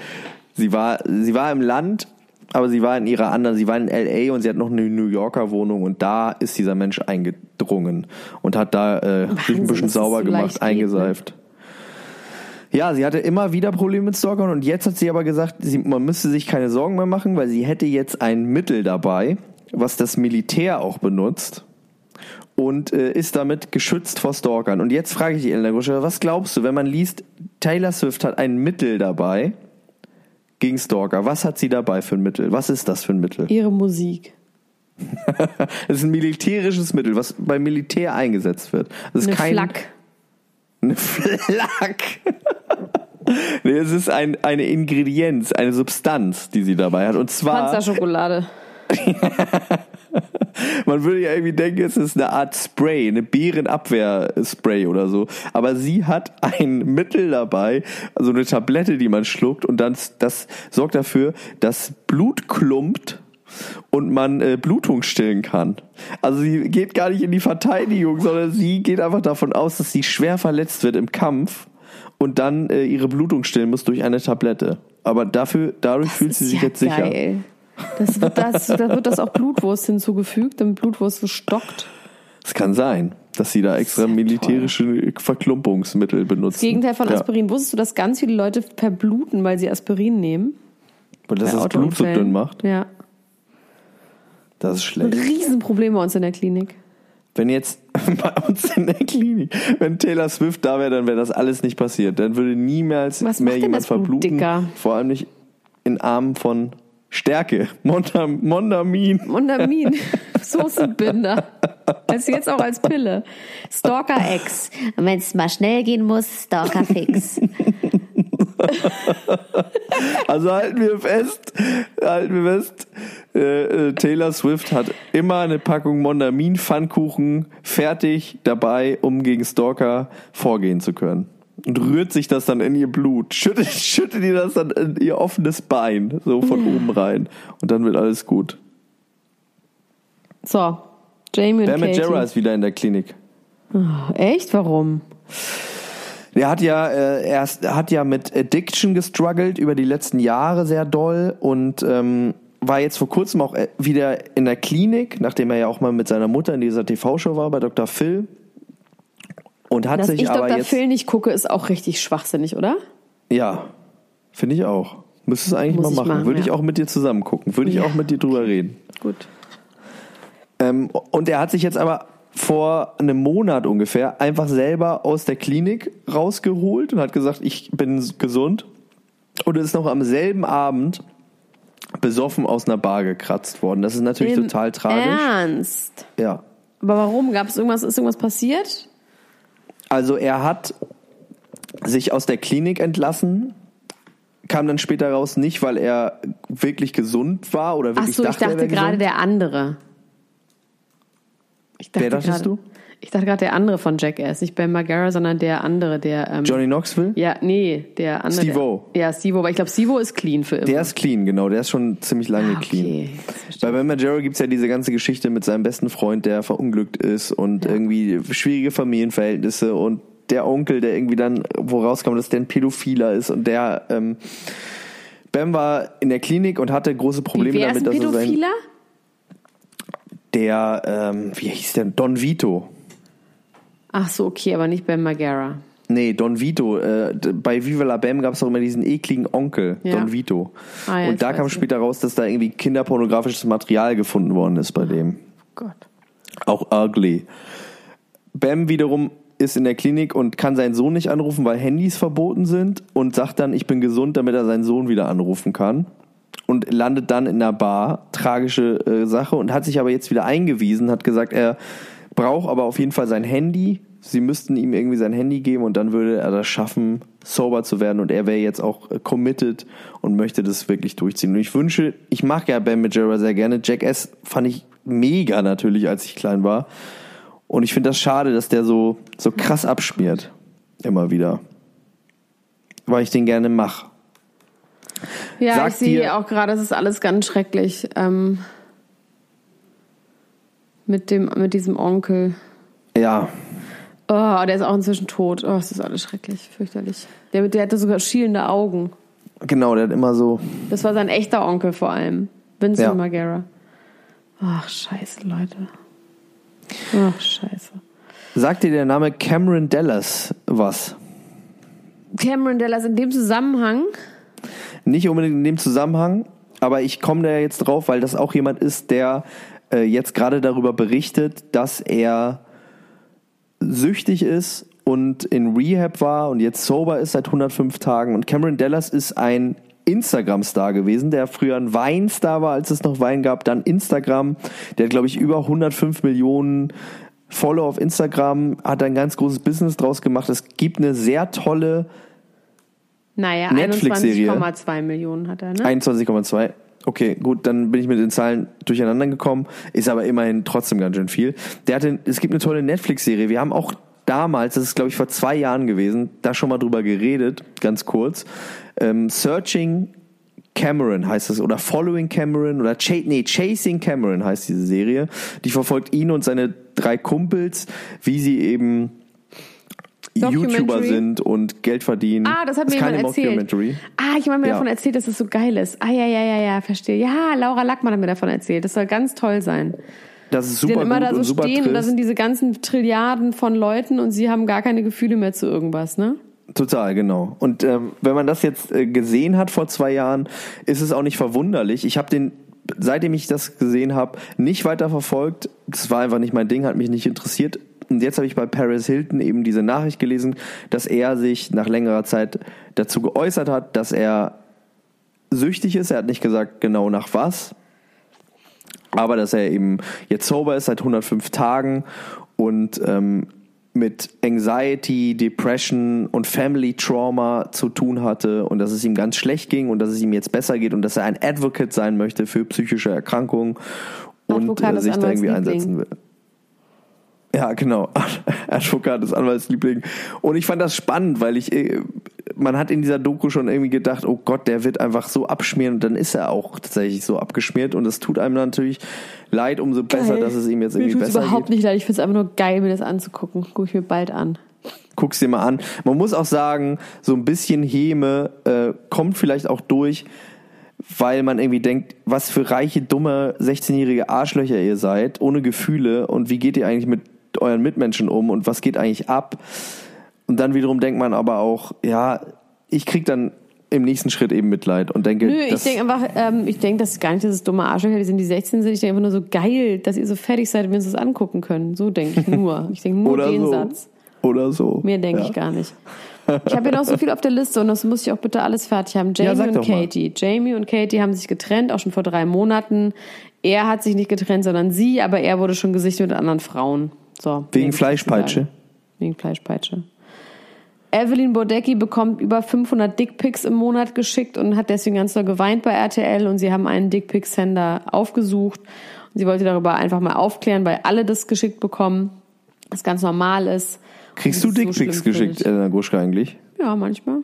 Sie war, sie war im Land, aber sie war in ihrer anderen, sie war in L.A. und sie hat noch eine New Yorker Wohnung und da ist dieser Mensch eingedrungen und hat da äh, sich ein Wahnsinn, bisschen sauber so gemacht, geht, ne? eingeseift. Ja, sie hatte immer wieder Probleme mit Stalkern und jetzt hat sie aber gesagt, sie, man müsste sich keine Sorgen mehr machen, weil sie hätte jetzt ein Mittel dabei, was das Militär auch benutzt. und äh, ist damit geschützt vor Stalkern. Und jetzt frage ich dich, Elena Grusche, was glaubst du, wenn man liest, Taylor Swift hat ein Mittel dabei gegen Stalker. Was hat sie dabei für ein Mittel? Was ist das für ein Mittel? Ihre Musik. Es ist ein militärisches Mittel, was beim Militär eingesetzt wird. Es ist Eine kein, Flak. Eine Flak. nee, es ist ein, eine Ingredienz, eine Substanz, die sie dabei hat. Und zwar, Panzerschokolade. man würde ja irgendwie denken, es ist eine Art Spray, eine Bärenabwehr-Spray oder so. Aber sie hat ein Mittel dabei, also eine Tablette, die man schluckt und dann das sorgt dafür, dass Blut klumpt und man äh, Blutung stillen kann. Also sie geht gar nicht in die Verteidigung, sondern sie geht einfach davon aus, dass sie schwer verletzt wird im Kampf und dann äh, ihre Blutung stillen muss durch eine Tablette. Aber dafür, dadurch fühlt sie sich ja jetzt sicher. Das wird das, da wird das auch Blutwurst hinzugefügt, damit Blutwurst so stockt. Es kann sein, dass sie da extra ja militärische Verklumpungsmittel benutzen. Das Gegenteil von Ja. Aspirin. Wusstest du, dass ganz viele Leute verbluten, weil sie Aspirin nehmen? Weil das das Blut so dünn macht. Ja. Das ist Ein schlecht. Riesenproblem bei uns in der Klinik. Wenn jetzt bei uns in der Klinik, wenn Taylor Swift da wäre, dann wäre das alles nicht passiert. Dann würde niemals Was mehr jemand verbluten. dicker? Vor allem nicht in Armen von Stärke. Mondam, Mondamin. Mondamin. Soßenbinder. Also jetzt auch als Pille. Stalker X. Und wenn es mal schnell gehen muss, Stalker fix. Also halten wir fest, halten wir fest, äh, äh, Taylor Swift hat immer eine Packung Mondamin Pfannkuchen fertig dabei, um gegen Stalker vorgehen zu können. Und rührt sich das dann in ihr Blut, schüttet, schüttet ihr das dann in ihr offenes Bein, so von oben rein. Und dann wird alles gut. So. Jamie und Bam. Majera ist wieder in der Klinik. Echt? Warum? Der hat ja, äh, er ist- hat ja mit Addiction gestruggelt über die letzten Jahre sehr doll und ähm, war jetzt vor kurzem auch äh, wieder in der Klinik, nachdem er ja auch mal mit seiner Mutter in dieser TV-Show war bei Dr. Phil. Und hat Dass sich ich aber Dr. Phil nicht gucke, ist auch richtig schwachsinnig, oder? Ja, finde ich auch. Müsstest du eigentlich Muss mal ich machen. machen, Würde ich ja. auch mit dir zusammen gucken. Würde ich Ja. auch mit dir drüber reden. Gut. Ähm, und er hat sich jetzt aber vor einem Monat ungefähr einfach selber aus der Klinik rausgeholt und hat gesagt, ich bin gesund. Und ist noch am selben Abend besoffen aus einer Bar gekratzt worden. Das ist natürlich Im total tragisch. Ernst? Ja. Aber warum? Gab es irgendwas? Ist irgendwas passiert? Also er hat sich aus der Klinik entlassen, kam dann später raus, nicht weil er wirklich gesund war oder Ach wirklich so, ich dachte, er dachte gerade gesund. der andere. Ich Wer dachtest gerade, du? Ich dachte gerade der andere von Jackass, nicht Ben Margera, sondern der andere, der. Ähm, Johnny Knoxville? ja, nee, der andere. Steve-O. Ja, Steve-O, aber ich glaube, Steve-O ist clean für immer. Der ist clean, genau. Der ist schon ziemlich lange Ah, clean. okay. Verstehe Bei Ben Majero gibt's ja diese ganze Geschichte mit seinem besten Freund, der verunglückt ist und irgendwie schwierige Familienverhältnisse und der Onkel, der irgendwie dann, wo rauskam, dass der ein Pädophiler ist und der ähm, Bam war in der Klinik und hatte große. Probleme Wer ist damit, ein dass er sein Pädophiler? der ähm, wie hieß der Don Vito. Ach so, okay, aber nicht Ben Margera. Nee, Don Vito. Äh, bei Viva la Bam gab es auch immer diesen ekligen Onkel, Ja. Don Vito. Ah, ja, und da kam später raus, dass da irgendwie kinderpornografisches Material gefunden worden ist bei dem. Gott. Auch ugly. Bam wiederum ist in der Klinik und kann seinen Sohn nicht anrufen, weil Handys verboten sind und sagt dann, ich bin gesund, damit er seinen Sohn wieder anrufen kann. Und landet dann in einer Bar. Tragische äh, Sache. Und hat sich aber jetzt wieder eingewiesen, hat gesagt, er braucht aber auf jeden Fall sein Handy. Sie müssten ihm irgendwie sein Handy geben und dann würde er das schaffen, sober zu werden. Und er wäre jetzt auch äh, committed und möchte das wirklich durchziehen. Und ich wünsche, ich mag ja Ben Majera sehr gerne. Jack S. fand ich mega natürlich, als ich klein war. Und ich finde das schade, dass der so, so krass abschmiert. Immer wieder. Weil ich den gerne mache. Ja, Sagt ich sehe auch gerade, es ist alles ganz schrecklich. Ähm, mit, dem, mit diesem Onkel. Ja, Oh, der ist auch inzwischen tot. Oh, es ist alles schrecklich, fürchterlich. Der, der hatte sogar schielende Augen. genau, der hat immer so. Das war sein echter Onkel vor allem. Vincent Ja. Margera. Ach, scheiße, Leute. Ach, scheiße. Sagt dir der Name Cameron Dallas was? Cameron Dallas in dem Zusammenhang. Nicht unbedingt in dem Zusammenhang, aber ich komme da jetzt drauf, weil das auch jemand ist, der äh, jetzt gerade darüber berichtet, dass er süchtig ist und in Rehab war und jetzt sober ist seit 105 Tagen. Und Cameron Dallas ist ein Instagram-Star gewesen, der früher ein Wein-Star war, als es noch Wein gab, dann Instagram. Der hat, glaube ich, über 105 Millionen Follower auf Instagram, hat ein ganz großes Business draus gemacht. Es gibt eine sehr tolle Naja, Netflix-Serie. 21,2 Millionen hat er, ne? 21,2. Okay, gut, dann bin ich mit den Zahlen durcheinander gekommen. Ist aber immerhin trotzdem ganz schön viel. Der hatte, es gibt eine tolle Netflix-Serie. Wir haben auch damals, das ist glaube ich vor zwei Jahren gewesen, da schon mal drüber geredet, ganz kurz. Ähm, Searching Cameron heißt es oder Following Cameron oder Ch nee, Chasing Cameron heißt diese Serie. Die verfolgt ihn und seine drei Kumpels, wie sie eben. YouTuber sind und Geld verdienen. Ah, das hat mir keine jemand erzählt. Ah, ich habe mir Ja. davon erzählt, dass es so geil ist. Ah, ja, ja, ja, ja, verstehe. Ja, Laura Lackmann hat mir davon erzählt. Das soll ganz toll sein. Das ist Die super dann immer da so und stehen und da sind diese ganzen Trilliarden von Leuten und sie haben gar keine Gefühle mehr zu irgendwas, ne? Total, genau. Und ähm, wenn man das jetzt äh, gesehen hat vor zwei Jahren, ist es auch nicht verwunderlich. Ich habe den, seitdem ich das gesehen habe, nicht weiter verfolgt. Das war einfach nicht mein Ding, hat mich nicht interessiert. Und jetzt habe ich bei Paris Hilton eben diese Nachricht gelesen, dass er sich nach längerer Zeit dazu geäußert hat, dass er süchtig ist. Er hat nicht gesagt genau nach was, aber dass er eben jetzt sober ist seit 105 Tagen und ähm, mit Anxiety, Depression und Family Trauma zu tun hatte und dass es ihm ganz schlecht ging und dass es ihm jetzt besser geht und dass er ein Advocate sein möchte für psychische Erkrankungen und äh, sich da irgendwie Anwaltsliebling. einsetzen will. Ja, genau. Advokat ist Anwaltsliebling. Und ich fand das spannend, weil ich, äh, man hat in dieser Doku schon irgendwie gedacht, oh Gott, der wird einfach so abschmieren und dann ist er auch tatsächlich so abgeschmiert und es tut einem natürlich leid, umso besser, Geil. dass es ihm jetzt Mir irgendwie tut's besser überhaupt geht. nicht leid. Ich finde es einfach nur geil, mir das anzugucken. Gucke ich mir bald an. Guck's dir mal an. Man muss auch sagen, so ein bisschen Häme äh, kommt vielleicht auch durch, weil man irgendwie denkt, was für reiche, dumme, 16-jährige Arschlöcher ihr seid, ohne Gefühle und wie geht ihr eigentlich mit euren Mitmenschen um und was geht eigentlich ab? Und dann wiederum denkt man aber auch, ja, ich krieg dann im nächsten Schritt eben Mitleid und denke, Nö, ich denke einfach, ähm, ich denke, das ist gar nicht, dass es dumme Arschlöcher, die sind, die 16 sind. Ich denke einfach nur so geil, dass ihr so fertig seid und wir uns das angucken können. So denke ich nur. Ich denke nur oder den so. Satz. Oder so. Mehr denke ja. ich gar nicht. Ich habe ja noch so viel auf der Liste und das muss ich auch bitte alles fertig haben. Ja, Jamie sag und doch mal. Katie. Jamie und Katie haben sich getrennt, auch schon vor drei Monaten. Er hat sich nicht getrennt, sondern sie, aber er wurde schon gesichtet mit anderen Frauen. So, Wegen Fleischpeitsche? Wegen Fleischpeitsche. Evelyn Bodecki bekommt über 500 Dickpics im Monat geschickt und hat deswegen ganz doll geweint bei RTL und sie haben einen Dickpic-Sender aufgesucht und sie wollte darüber einfach mal aufklären, weil alle das geschickt bekommen, was ganz normal ist. Kriegst du so Dickpics schlimm geschickt. Elena Gruschka, eigentlich? Ja, manchmal.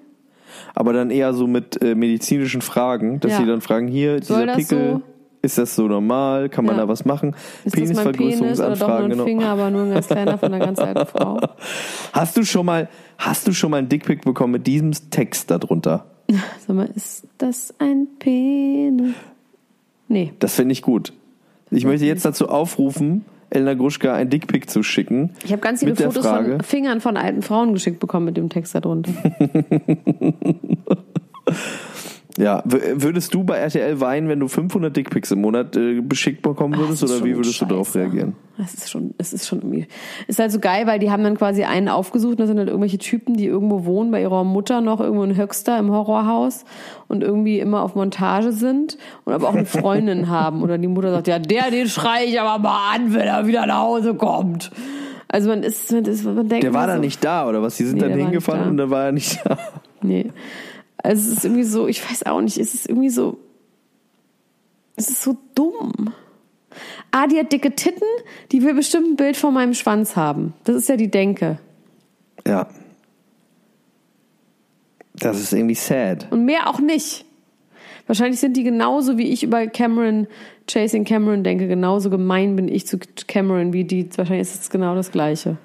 Aber dann eher so mit äh, medizinischen Fragen, dass Ja. sie dann fragen, hier, Soll dieser Pickel, so? Ist das so normal? Kann man Ja. da was machen? Ist das Penis Penisvergrößerungsanfragen, ein genau. Finger, aber nur ein ganz kleiner von einer ganz alten Frau? Hast du schon mal, hast du schon mal einen Dickpick bekommen mit diesem Text darunter? Sag mal, ist das ein Penis? Nee. Das finde ich gut. Ich möchte jetzt dazu aufrufen, Elena Gruschka ein Dickpick zu schicken. Ich habe ganz viele Fotos Frage- von Fingern von alten Frauen geschickt bekommen mit dem Text darunter. Ja, würdest du bei RTL weinen, wenn du 500 Dickpicks im Monat äh, beschickt bekommen würdest, Das ist oder wie würdest du darauf scheiße. reagieren? Das ist schon, es ist schon irgendwie, ist halt so geil, weil die haben dann quasi einen aufgesucht, da sind halt irgendwelche Typen, die irgendwo wohnen, bei ihrer Mutter noch irgendwo in Höxter im Horrorhaus und irgendwie immer auf Montage sind und aber auch eine Freundin haben oder die Mutter sagt, ja, der, den schrei ich aber mal an, wenn er wieder nach Hause kommt. Also man ist, man, ist, man denkt Der war da so, nicht da, oder was? Die sind Nee, dann der hingefahren da. und dann war er nicht da. Nee. Also es ist irgendwie so, ich weiß auch nicht, es ist irgendwie so, es ist so dumm. Ah, die hat dicke Titten, die will bestimmt ein Bild von meinem Schwanz haben. Das ist ja die Denke. Ja. Das ist irgendwie sad. Und mehr auch nicht. Wahrscheinlich sind die genauso, wie ich über Cameron, Chasing Cameron denke, genauso gemein bin ich zu Cameron wie die. Wahrscheinlich ist es genau das Gleiche.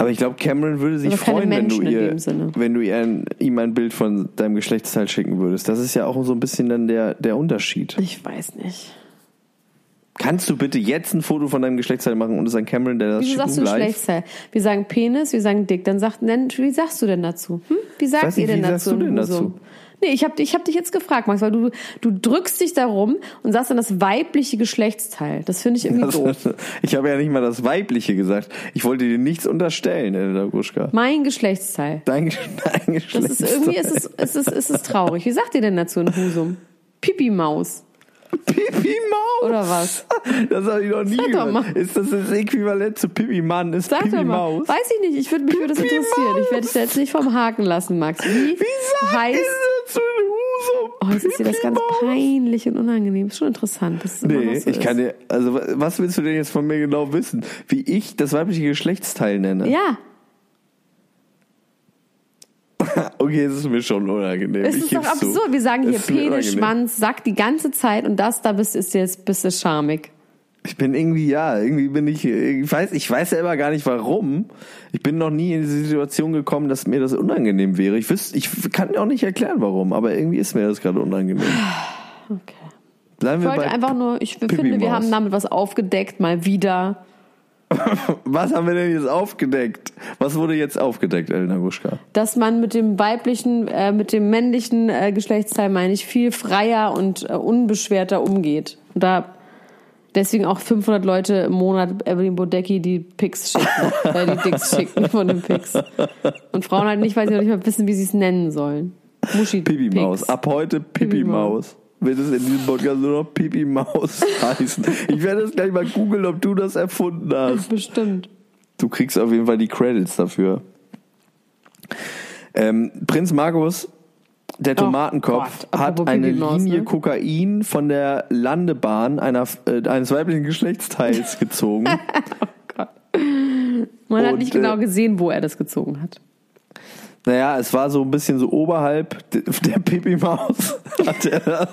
Aber ich glaube, Cameron würde sich freuen, wenn du ihr, wenn du ihr ein, ihm ein Bild von deinem Geschlechtsteil schicken würdest. Das ist ja auch so ein bisschen dann der, der Unterschied. Ich weiß nicht. Kannst du bitte jetzt ein Foto von deinem Geschlechtsteil machen und es an Cameron, der das Wieso schicken sagst du live? Geschlechtsteil? Wir sagen Penis, wir sagen dick. Dann sagt, nenn, wie sagst du denn dazu? Hm? Wie sagt ihr denn wie dazu? sagst du denn dazu? Husum? Nee, ich habe ich hab dich jetzt gefragt, Max, weil du, du drückst dich darum und sagst dann das weibliche Geschlechtsteil. Das finde ich irgendwie Das, doof. ich habe ja nicht mal das Weibliche gesagt. Ich wollte dir nichts unterstellen, Elena Gruschka. Mein Geschlechtsteil. Dein, dein Das Geschlecht. ist irgendwie, ist es, ist es, ist es traurig. Wie sagt ihr denn dazu in Husum? Pipi-Maus. Pipi Maus. Oder was? Das habe ich noch nie Sag doch gehört. mal. Ist das das Äquivalent zu Pipi Mann? Ist Sag Pipi. Maus? Weiß ich nicht. Ich würde mich würde das Pipi interessieren. Ich werde dich da jetzt nicht vom Haken lassen, Max. Wie, Wie heißt. das zu Husum? Oh, jetzt ist dir das Pipi ganz Maus. peinlich und unangenehm. Ist schon interessant. immer noch Nee, so ich kann ist. dir, also wa- was willst du denn jetzt von mir genau wissen? Wie ich das weibliche Geschlechtsteil nenne? Ja, Okay, es ist mir schon unangenehm. es ist doch absurd. Wir sagen hier Penis. Schwanz, Sack die ganze Zeit und das da bist, ist jetzt bist du schamig. Ich bin irgendwie, ja, irgendwie bin ich, ich weiß, ich weiß selber gar nicht warum. Ich bin noch nie in diese Situation gekommen, dass mir das unangenehm wäre. Ich wüsste, ich kann auch nicht erklären warum, aber irgendwie ist mir das gerade unangenehm. Okay. Bleiben Ich wir wollte bei einfach nur, ich finde, wir haben damit was aufgedeckt, mal wieder. Was haben wir denn jetzt aufgedeckt? Was wurde jetzt aufgedeckt, Elena Guschka? dass man mit dem weiblichen, äh, mit dem männlichen äh, Geschlechtsteil, meine ich, viel freier und äh, unbeschwerter umgeht. Und da deswegen auch 500 Leute im Monat Evelyn Bodecki die Pics schicken, äh, die Dicks schicken von den Pics. Und Frauen halt nicht, weil sie noch nicht mal wissen, wie sie es nennen sollen. Muschi Pipi Maus. Ab heute Pipi Maus. Wird es in diesem Podcast nur noch Pipi Maus heißen. Ich werde das gleich mal googeln, ob du das erfunden hast. Bestimmt. Du kriegst auf jeden Fall die Credits dafür. Ähm, Prinz Markus, der Tomatenkopf, Gott, hat eine Maus, Linie ne? Kokain von der Landebahn einer, äh, eines weiblichen Geschlechtsteils gezogen. Man hat Und, nicht genau äh, gesehen, wo er das gezogen hat. Naja, es war so ein bisschen so oberhalb de- der Pipi Maus. Hat er das,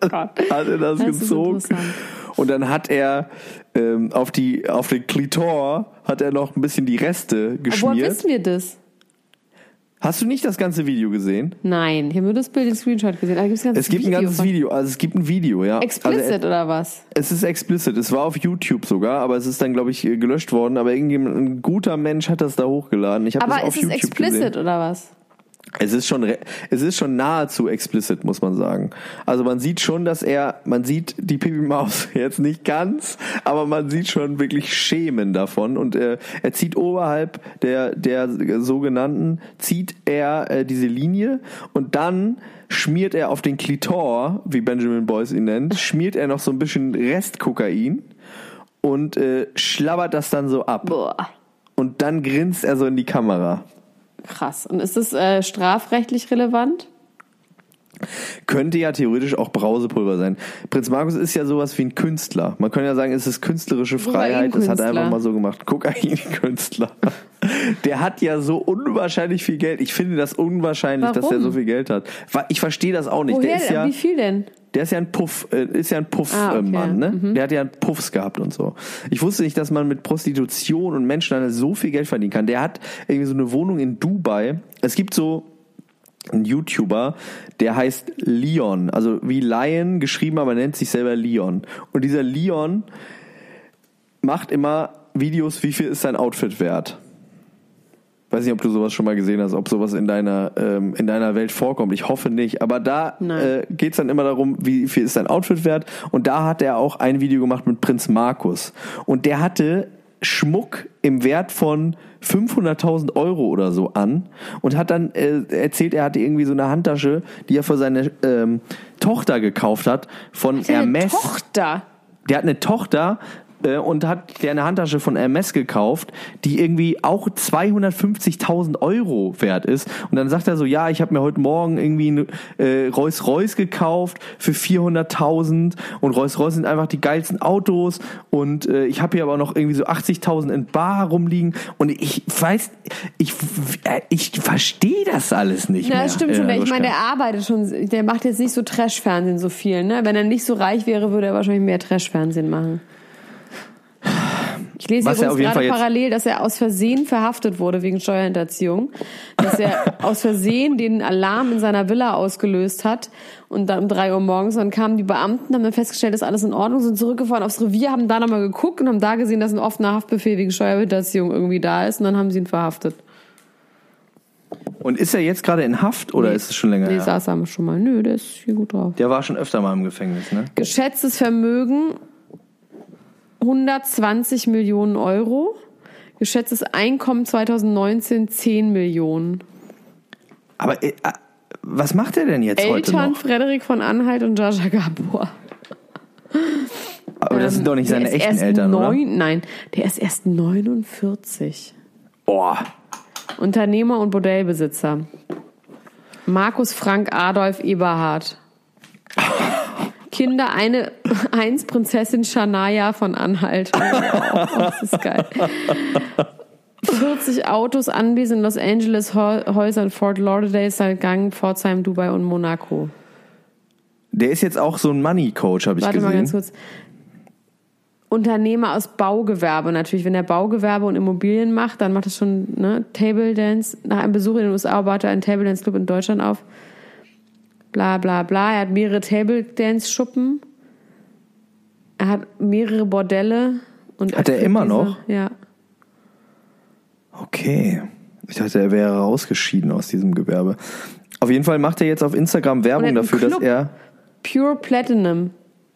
Gott. hat er das, Das gezogen. Und dann hat er ähm, auf, die, auf den Klitor hat er noch ein bisschen die Reste Aber woher geschmiert. wissen wir das? Hast du nicht das ganze Video gesehen? Nein, hier haben nur das Bild, den Screenshot gesehen. Da gibt's ein ganzes Es gibt ein Video ganzes von- Video, also es gibt ein Video, ja. Explicit Also, oder was? es ist explicit, es war auf YouTube sogar, aber es ist dann, glaube ich, gelöscht worden. Aber irgendjemand, ein guter Mensch hat das da hochgeladen. Ich habe das Aber auf ist es YouTube explicit gesehen. oder was? Es ist schon, es ist schon nahezu explicit, muss man sagen. Also man sieht schon, dass er, man sieht die Pipi Maus jetzt nicht ganz, aber man sieht schon wirklich Schemen davon und äh, er zieht oberhalb der der sogenannten zieht er äh, diese Linie und dann schmiert er auf den Klitor, wie Benjamin Boyce ihn nennt, schmiert er noch so ein bisschen Restkokain und äh, schlabbert das dann so ab Boah. und dann grinst er so in die Kamera. Krass. Und ist das äh, strafrechtlich relevant? Könnte ja theoretisch auch Brausepulver sein. Prinz Markus ist ja sowas wie ein Künstler. Man könnte ja sagen, es ist künstlerische Freiheit. Das hat er einfach mal so gemacht. Kokain-Künstler. Der hat ja so unwahrscheinlich viel Geld. Ich finde das unwahrscheinlich, dass Warum? der so viel Geld hat. Ich verstehe das auch nicht. Woher? Der ist ja, Wie viel denn? der ist ja ein Puff, äh, ist ja ein Puff-Mann, Ah, okay. äh, Mann, ne? Der hat ja Puffs gehabt und so. Ich wusste nicht, dass man mit Prostitution und Menschenhandel so viel Geld verdienen kann. Der hat irgendwie so eine Wohnung in Dubai. Es gibt so einen YouTuber, der heißt Leon, also wie Lion geschrieben, aber nennt sich selber Leon. Und dieser Leon macht immer Videos, wie viel ist sein Outfit wert. Weiß nicht, ob du sowas schon mal gesehen hast, ob sowas in deiner, ähm, in deiner Welt vorkommt. Ich hoffe nicht. Aber da Nein. äh, geht's dann immer darum, wie viel ist dein Outfit wert. Und da hat er auch ein Video gemacht mit Prinz Markus. Und der hatte Schmuck im Wert von 500.000 Euro oder so an und hat dann äh, erzählt, er hatte irgendwie so eine Handtasche, die er für seine ähm, Tochter gekauft hat von Eine Hermes Tochter. der hat eine Tochter äh, und hat der eine Handtasche von Hermes gekauft, die irgendwie auch 250.000 Euro wert ist. Und dann sagt er so, ja, ich habe mir heute Morgen irgendwie ein äh, Rolls Royce gekauft für 400.000 und Rolls Royce sind einfach die geilsten Autos und äh, ich habe hier aber noch irgendwie so 80.000 in Bar rumliegen und ich weiß, ich, äh, ich verstehe das alles nicht Ja, mehr. das stimmt schon. äh, Ich meine, der arbeitet schon, der macht jetzt nicht so Trash-Fernsehen so viel. Ne? Wenn er nicht so reich wäre, würde er wahrscheinlich mehr Trash-Fernsehen machen. Ich lese Was übrigens gerade parallel, dass er aus Versehen verhaftet wurde wegen Steuerhinterziehung. Dass er aus Versehen den Alarm in seiner Villa ausgelöst hat und dann um drei Uhr morgens. Dann kamen die Beamten, haben dann festgestellt, dass alles in Ordnung, sind zurückgefahren aufs Revier, haben da nochmal geguckt und haben da gesehen, dass ein offener Haftbefehl wegen Steuerhinterziehung irgendwie da ist und dann haben sie ihn verhaftet. Und ist er jetzt gerade in Haft oder Nee. ist es schon länger Nee, her? saß er schon mal. Nö, der ist hier gut drauf. Der war schon öfter mal im Gefängnis, ne? Geschätztes Vermögen 120 Millionen Euro. Geschätztes Einkommen 2019 10 Millionen. Aber äh, äh, was macht er denn jetzt heute Eltern noch? Frederik von Anhalt und Jaja Gabor. Aber das sind doch nicht seine ist echten Eltern, neun, Nein, der ist erst 49. oder? Boah. Unternehmer und Bordellbesitzer. Markus Frank Adolf Eberhard. Kinder eine, eins Prinzessin Shania von Anhalt. Wow, das ist geil. 40 Autos, Anwesen in Los Angeles, Hä- Häuser in Fort Lauderdale, St. Gang, Pforzheim, Dubai und Monaco. Der ist jetzt auch so ein Money Coach, habe ich Warte mal ganz gesehen. kurz. Unternehmer aus Baugewerbe natürlich. Wenn er Baugewerbe und Immobilien macht, dann macht er schon ne, Table Dance. Nach einem Besuch in den USA baute er einen Table Dance Club in Deutschland auf. Bla bla bla. Er hat mehrere Table Dance Schuppen. Er hat mehrere Bordelle. Und Hat er immer diese- noch? Ja. Okay. Ich dachte, er wäre rausgeschieden aus diesem Gewerbe. Auf jeden Fall macht er jetzt auf Instagram er Werbung dafür, dass Club. er. Pure Platinum.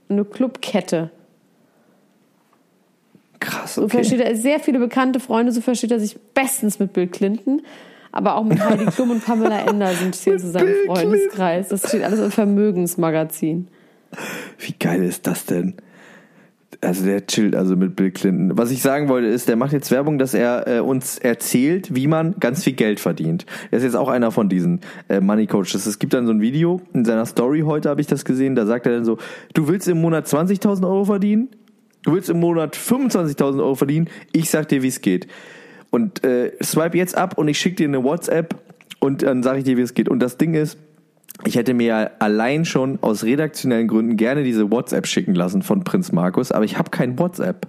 Eine Clubkette. Krass, So okay. versteht er sehr viele bekannte Freunde, so versteht er sich bestens mit Bill Clinton. Aber auch mit Heidi Klum und Pamela Anderson zählen zu seinem Bill Freundeskreis. Das steht alles im Vermögensmagazin. Wie geil ist das denn? Also der chillt also mit Bill Clinton. Was ich sagen wollte ist, der macht jetzt Werbung, dass er äh, uns erzählt, wie man ganz viel Geld verdient. Er ist jetzt auch einer von diesen äh, Money Coaches. Es gibt dann so ein Video in seiner Story heute habe ich das gesehen. Da sagt er dann so: Du willst im Monat 20.000 Euro verdienen? Du willst im Monat 25.000 Euro verdienen? Ich sag dir, wie es geht. Und äh, swipe jetzt ab und ich schicke dir eine WhatsApp und dann sage ich dir, wie es geht. Und das Ding ist, ich hätte mir allein schon aus redaktionellen Gründen gerne diese WhatsApp schicken lassen von Prinz Markus, aber ich habe kein WhatsApp.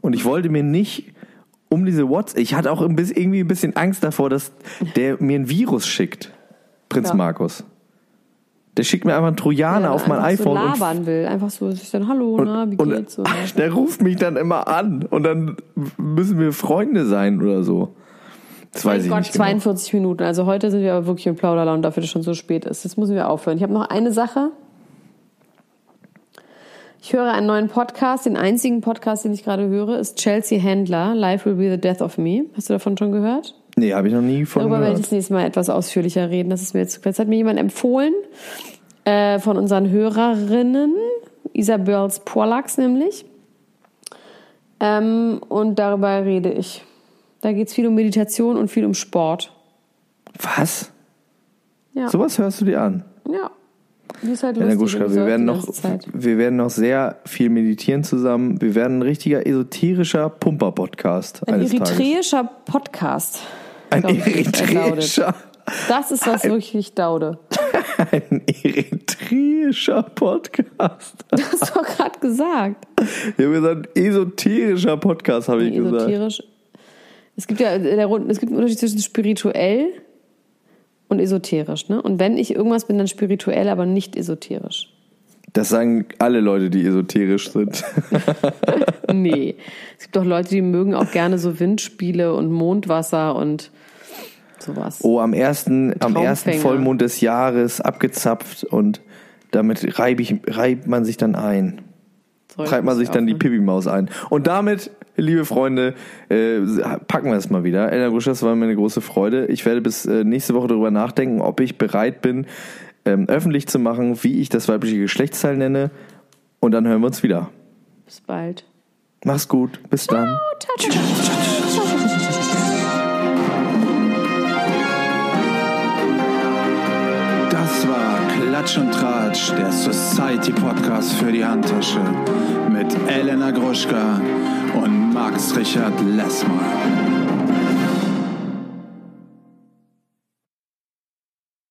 Und ich wollte mir nicht um diese WhatsApp, ich hatte auch ein bisschen, irgendwie ein bisschen Angst davor, dass der mir ein Virus schickt. Prinz Ja. Markus. Der schickt mir einfach einen Trojaner Ja, auf mein iPhone So und labern will. Einfach so, ich dann, hallo, na, wie und geht's? So, der ruft mich dann immer an und dann müssen wir Freunde sein oder so. Das weiß mein ich Gott, nicht genau. 42 Minuten. Also heute sind wir aber wirklich in Plauderlaune dafür, dass es schon so spät ist. Jetzt müssen wir aufhören. Ich habe noch eine Sache. Ich höre einen neuen Podcast. Den einzigen Podcast, den ich gerade höre, ist Chelsea Handler. Life will be the death of me. Hast du davon schon gehört? Nee, habe ich noch nie von Darüber werde ich gehört. das nächste Mal etwas ausführlicher reden. Das ist mir jetzt, das hat mir jemand empfohlen, äh, von unseren Hörerinnen, Isabels Porlax nämlich. Ähm, und darüber rede ich. Da geht es viel um Meditation und viel um Sport. Was? Ja. Sowas hörst du dir an? Ja. Die ist halt lustig. Die wir werden noch, wir werden noch sehr viel meditieren zusammen. Wir werden ein richtiger esoterischer Pumper-Podcast Ein eines Tages. eritreischer Podcast. Ein glaub eritreischer, Das ist was wirklich Daude. ein eritreischer Podcast. Hast du doch gerade gesagt. Ich habe gesagt, esoterischer Podcast, habe ich gesagt. Esoterisch. Es gibt ja der, Rund- es gibt einen Unterschied zwischen spirituell und esoterisch. Ne? Und wenn ich irgendwas bin, dann spirituell, aber nicht esoterisch. Das sagen alle Leute, die esoterisch sind. Nee. es gibt doch Leute, die mögen auch gerne so Windspiele und Mondwasser und sowas. Oh, am ersten, am ersten. Vollmond des Jahres abgezapft und damit reibe ich, reibt man sich dann ein. Soll treibt man ich sich dann die? Pipi-Maus ein. Und damit, liebe Freunde, äh, packen wir es mal wieder. Elena Grusch, das war mir eine große Freude. Ich werde bis äh, nächste Woche darüber nachdenken, ob ich bereit bin, ähm, öffentlich zu machen, wie ich das weibliche Geschlechtsteil nenne. Und dann hören wir uns wieder. Bis bald. Mach's gut. Bis dann. Das war Klatsch und Tratsch, der Society Podcast für die Handtasche mit Elena Gruschka und Max Richard Lessmann.